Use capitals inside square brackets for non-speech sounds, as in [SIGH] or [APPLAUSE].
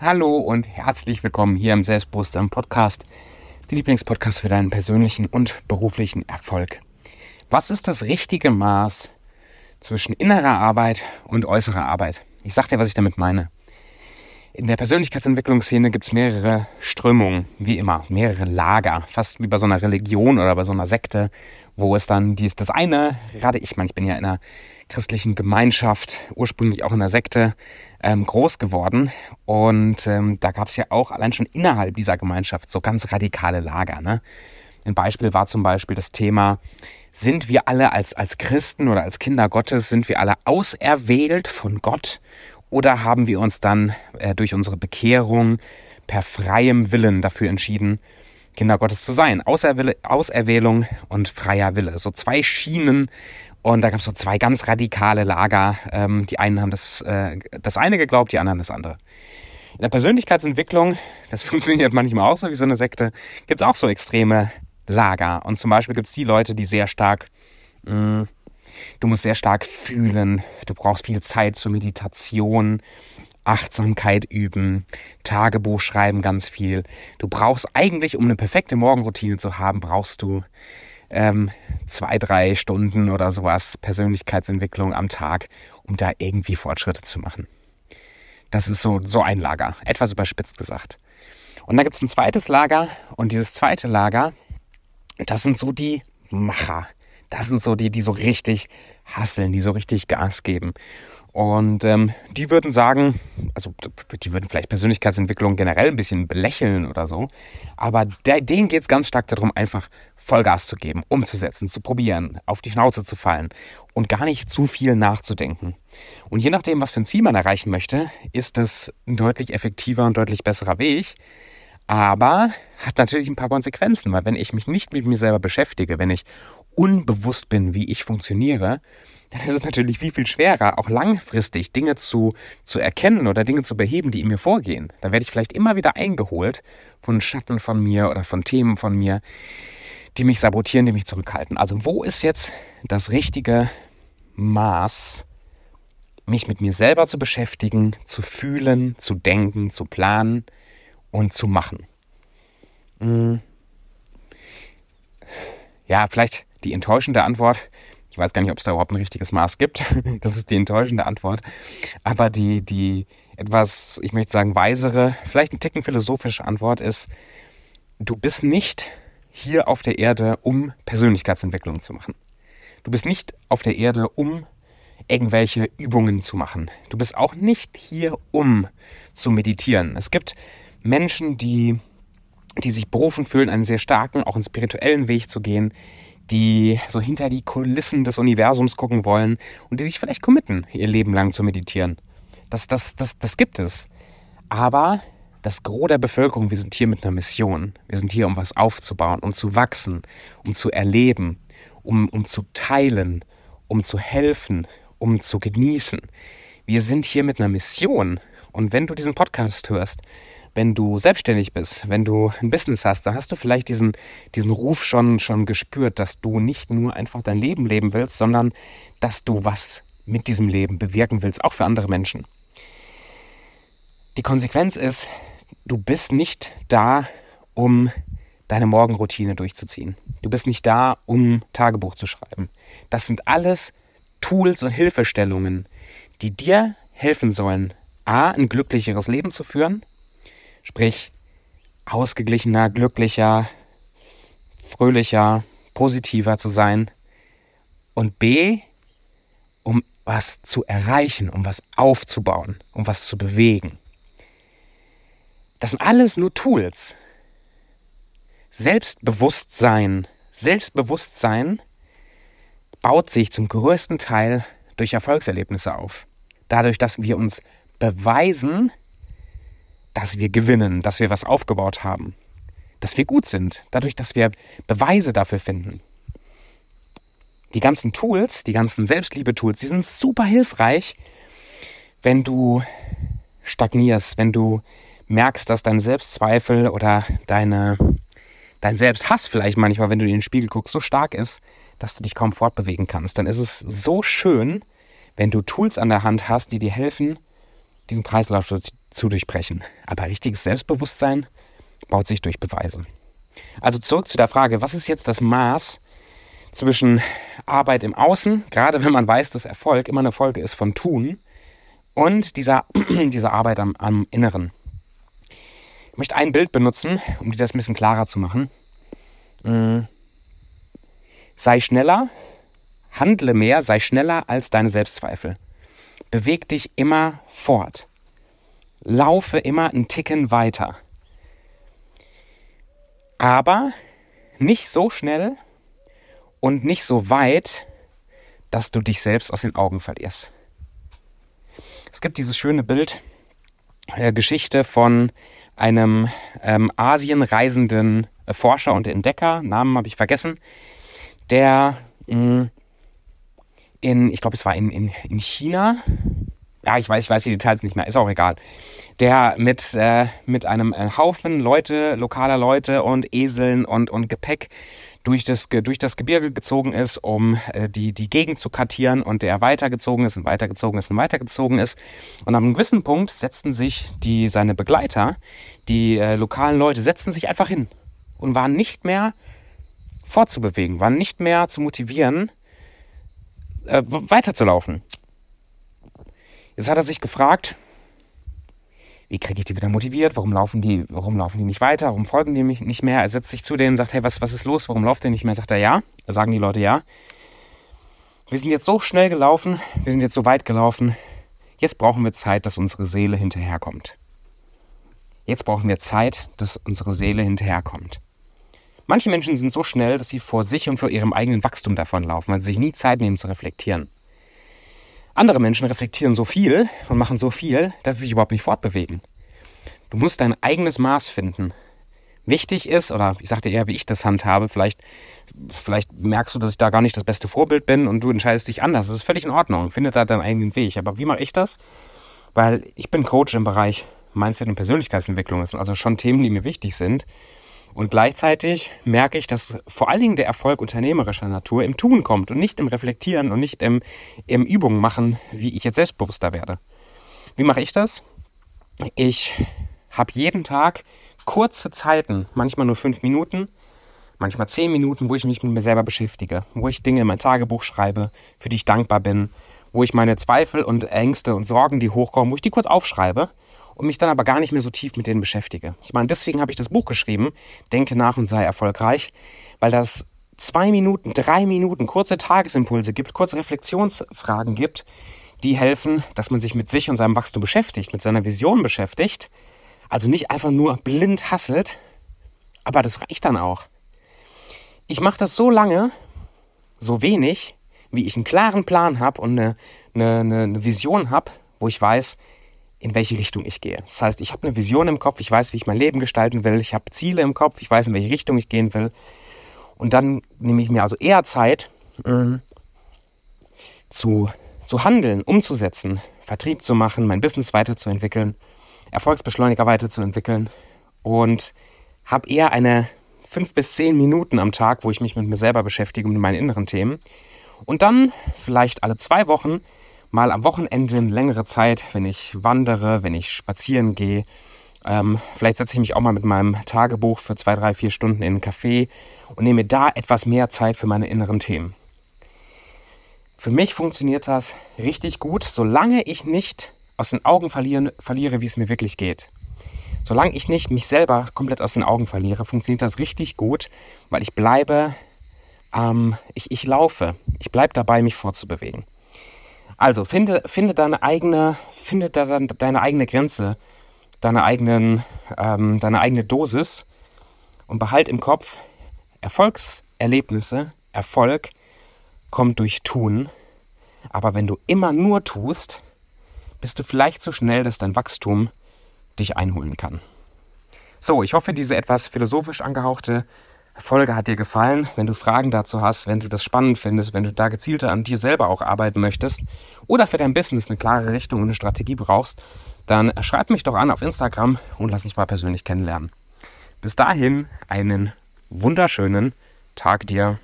Hallo und herzlich willkommen hier im Selbstbewusstsein Podcast, die Lieblingspodcast für deinen persönlichen und beruflichen Erfolg. Was ist das richtige Maß zwischen innerer Arbeit und äußerer Arbeit? Ich sag dir, was ich damit meine. In der Persönlichkeitsentwicklungsszene gibt es mehrere Strömungen, wie immer, mehrere Lager, fast wie bei so einer Religion oder bei so einer Sekte, wo es dann dies, das eine, gerade ich, meine, ich bin ja in einer christlichen Gemeinschaft, ursprünglich auch in einer Sekte, ähm, groß geworden. Und ähm, da gab es ja auch allein schon innerhalb dieser Gemeinschaft so ganz radikale Lager. Ne? Ein Beispiel war zum Beispiel das Thema, sind wir alle als, als Christen oder als Kinder Gottes, sind wir alle auserwählt von Gott oder haben wir uns dann äh, durch unsere Bekehrung per freiem Willen dafür entschieden, Kinder Gottes zu sein? Auserwähl Auserwählung und freier Wille. So zwei Schienen, und da gab es so zwei ganz radikale Lager. Ähm, die einen haben das, äh, das eine geglaubt, die anderen das andere. In der Persönlichkeitsentwicklung, das [LAUGHS] funktioniert manchmal auch so wie so eine Sekte, gibt es auch so extreme Lager. Und zum Beispiel gibt es die Leute, die sehr stark, mh, mm, du musst sehr stark fühlen, du brauchst viel Zeit zur Meditation, Achtsamkeit üben, Tagebuch schreiben ganz viel. Du brauchst eigentlich, um eine perfekte Morgenroutine zu haben, brauchst du ähm, zwei, drei Stunden oder sowas Persönlichkeitsentwicklung am Tag, um da irgendwie Fortschritte zu machen. Das ist so, so ein Lager, etwas überspitzt gesagt. Und dann gibt es ein zweites Lager und dieses zweite Lager, das sind so die Macher. Das sind so die, die so richtig hasseln, die so richtig Gas geben. Und ähm, die würden sagen, also die würden vielleicht Persönlichkeitsentwicklung generell ein bisschen belächeln oder so, aber der, denen geht es ganz stark darum, einfach Vollgas zu geben, umzusetzen, zu probieren, auf die Schnauze zu fallen und gar nicht zu viel nachzudenken. Und je nachdem, was für ein Ziel man erreichen möchte, ist das ein deutlich effektiver und deutlich besserer Weg. Aber hat natürlich ein paar Konsequenzen, weil wenn ich mich nicht mit mir selber beschäftige, wenn ich unbewusst bin, wie ich funktioniere, dann ist es natürlich viel, viel schwerer, auch langfristig Dinge zu, zu erkennen oder Dinge zu beheben, die in mir vorgehen. Da werde ich vielleicht immer wieder eingeholt von Schatten von mir oder von Themen von mir, die mich sabotieren, die mich zurückhalten. Also wo ist jetzt das richtige Maß, mich mit mir selber zu beschäftigen, zu fühlen, zu denken, zu planen und zu machen? Hm. Ja, vielleicht die enttäuschende Antwort ich weiß gar nicht, ob es da überhaupt ein richtiges Maß gibt. [LAUGHS] Das ist die enttäuschende Antwort. Aber die, die etwas, ich möchte sagen, weisere, vielleicht ein Ticken philosophische Antwort ist, du bist nicht hier auf der Erde, um Persönlichkeitsentwicklung zu machen. Du bist nicht auf der Erde, um irgendwelche Übungen zu machen. Du bist auch nicht hier, um zu meditieren. Es gibt Menschen, die, die sich berufen fühlen, einen sehr starken, auch einen spirituellen Weg zu gehen, die so hinter die Kulissen des Universums gucken wollen und die sich vielleicht committen, ihr Leben lang zu meditieren. Das, das, das, das gibt es. Aber das Gros der Bevölkerung, wir sind hier mit einer Mission. Wir sind hier, um was aufzubauen, um zu wachsen, um zu erleben, um, um zu teilen, um zu helfen, um zu genießen. Wir sind hier mit einer Mission. Und wenn du diesen Podcast hörst, wenn du selbstständig bist, wenn du ein Business hast, dann hast du vielleicht diesen, diesen Ruf schon, schon gespürt, dass du nicht nur einfach dein Leben leben willst, sondern dass du was mit diesem Leben bewirken willst, auch für andere Menschen. Die Konsequenz ist, du bist nicht da, um deine Morgenroutine durchzuziehen. Du bist nicht da, um Tagebuch zu schreiben. Das sind alles Tools und Hilfestellungen, die dir helfen sollen, a, ein glücklicheres Leben zu führen Sprich, ausgeglichener, glücklicher, fröhlicher, positiver zu sein. Und B, um was zu erreichen, um was aufzubauen, um was zu bewegen. Das sind alles nur Tools. Selbstbewusstsein, Selbstbewusstsein baut sich zum größten Teil durch Erfolgserlebnisse auf. Dadurch, dass wir uns beweisen, dass wir gewinnen, dass wir was aufgebaut haben, dass wir gut sind, dadurch, dass wir Beweise dafür finden. Die ganzen Tools, die ganzen Selbstliebe-Tools, die sind super hilfreich, wenn du stagnierst, wenn du merkst, dass dein Selbstzweifel oder deine, dein Selbsthass vielleicht manchmal, wenn du in den Spiegel guckst, so stark ist, dass du dich kaum fortbewegen kannst. Dann ist es so schön, wenn du Tools an der Hand hast, die dir helfen, diesen Kreislauf zu durchbrechen. Aber richtiges Selbstbewusstsein baut sich durch Beweise. Also zurück zu der Frage, was ist jetzt das Maß zwischen Arbeit im Außen, gerade wenn man weiß, dass Erfolg immer eine Folge ist von Tun, und dieser, [CLEARS THROAT] dieser Arbeit am, am Inneren. Ich möchte ein Bild benutzen, um dir das ein bisschen klarer zu machen. Mhm. Sei schneller, handle mehr, sei schneller als deine Selbstzweifel. Beweg dich immer fort. Laufe immer einen Ticken weiter. Aber nicht so schnell und nicht so weit, dass du dich selbst aus den Augen verlierst. Es gibt dieses schöne Bild, äh, Geschichte von einem ähm, Asien reisenden äh, Forscher und Entdecker, Namen habe ich vergessen, der mh, mm, in, ich glaube, es war in, in, in China, ja, ich weiß, ich weiß die Details nicht mehr, ist auch egal, der mit, äh, mit einem äh, Haufen Leute, lokaler Leute und Eseln und, und Gepäck durch das, durch das Gebirge gezogen ist, um äh, die, die Gegend zu kartieren und der weitergezogen ist und weitergezogen ist und weitergezogen ist. Und an einem gewissen Punkt setzten sich die, seine Begleiter, die äh, lokalen Leute, setzten sich einfach hin und waren nicht mehr fortzubewegen, waren nicht mehr zu motivieren, äh, weiterzulaufen. Jetzt hat er sich gefragt, wie kriege ich die wieder motiviert? Warum laufen die, warum laufen die nicht weiter? Warum folgen die mich nicht mehr? Er setzt sich zu denen und sagt, hey, was, was ist los? Warum lauft ihr nicht mehr? Sagt er ja. Da sagen die Leute ja. Wir sind jetzt so schnell gelaufen, wir sind jetzt so weit gelaufen. Jetzt brauchen wir Zeit, dass unsere Seele hinterherkommt. Jetzt brauchen wir Zeit, dass unsere Seele hinterherkommt. Manche Menschen sind so schnell, dass sie vor sich und vor ihrem eigenen Wachstum davonlaufen, weil sie sich nie Zeit nehmen zu reflektieren. Andere Menschen reflektieren so viel und machen so viel, dass sie sich überhaupt nicht fortbewegen. Du musst dein eigenes Maß finden. Wichtig ist, oder ich sagte eher, wie ich das handhabe, vielleicht, vielleicht merkst du, dass ich da gar nicht das beste Vorbild bin und du entscheidest dich anders. Das ist völlig in Ordnung. Finde da deinen eigenen Weg. Aber wie mache ich das? Weil ich bin Coach im Bereich Mindset und Persönlichkeitsentwicklung. Das sind also schon Themen, die mir wichtig sind. Und gleichzeitig merke ich, dass vor allen Dingen der Erfolg unternehmerischer Natur im Tun kommt und nicht im Reflektieren und nicht im, im Übungen machen, wie ich jetzt selbstbewusster werde. Wie mache ich das? Ich habe jeden Tag kurze Zeiten, manchmal nur fünf Minuten, manchmal zehn Minuten, wo ich mich mit mir selber beschäftige, wo ich Dinge in mein Tagebuch schreibe, für die ich dankbar bin, wo ich meine Zweifel und Ängste und Sorgen, die hochkommen, wo ich die kurz aufschreibe und mich dann aber gar nicht mehr so tief mit denen beschäftige. Ich meine, deswegen habe ich das Buch geschrieben, Denke nach und sei erfolgreich, weil das zwei Minuten, drei Minuten kurze Tagesimpulse gibt, kurze Reflexionsfragen gibt, die helfen, dass man sich mit sich und seinem Wachstum beschäftigt, mit seiner Vision beschäftigt. Also nicht einfach nur blind hasselt, aber das reicht dann auch. Ich mache das so lange, so wenig, wie ich einen klaren Plan habe und eine, eine, eine Vision habe, wo ich weiß, in welche Richtung ich gehe. Das heißt, ich habe eine Vision im Kopf, ich weiß, wie ich mein Leben gestalten will, ich habe Ziele im Kopf, ich weiß, in welche Richtung ich gehen will. Und dann nehme ich mir also eher Zeit mhm. zu, zu handeln, umzusetzen, Vertrieb zu machen, mein Business weiterzuentwickeln, Erfolgsbeschleuniger weiterzuentwickeln und habe eher eine fünf bis zehn Minuten am Tag, wo ich mich mit mir selber beschäftige und mit meinen inneren Themen. Und dann vielleicht alle zwei Wochen mal am Wochenende längere Zeit, wenn ich wandere, wenn ich spazieren gehe. Ähm, vielleicht setze ich mich auch mal mit meinem Tagebuch für zwei, drei, vier Stunden in einen Café und nehme da etwas mehr Zeit für meine inneren Themen. Für mich funktioniert das richtig gut, solange ich nicht aus den Augen verlieren, verliere, wie es mir wirklich geht. Solange ich nicht mich selber komplett aus den Augen verliere, funktioniert das richtig gut, weil ich bleibe, ähm, ich, ich laufe, ich bleibe dabei, mich fortzubewegen. Also finde, finde deine eigene, finde da deine eigene Grenze, deine, eigenen, ähm, deine eigene Dosis und behalt im Kopf, Erfolgserlebnisse, Erfolg kommt durch Tun. Aber wenn du immer nur tust, bist du vielleicht so schnell, dass dein Wachstum dich einholen kann. So, ich hoffe, diese etwas philosophisch angehauchte Folge hat dir gefallen. Wenn du Fragen dazu hast, wenn du das spannend findest, wenn du da gezielter an dir selber auch arbeiten möchtest oder für dein Business eine klare Richtung und eine Strategie brauchst, dann schreib mich doch an auf Instagram und lass uns mal persönlich kennenlernen. Bis dahin einen wunderschönen Tag dir.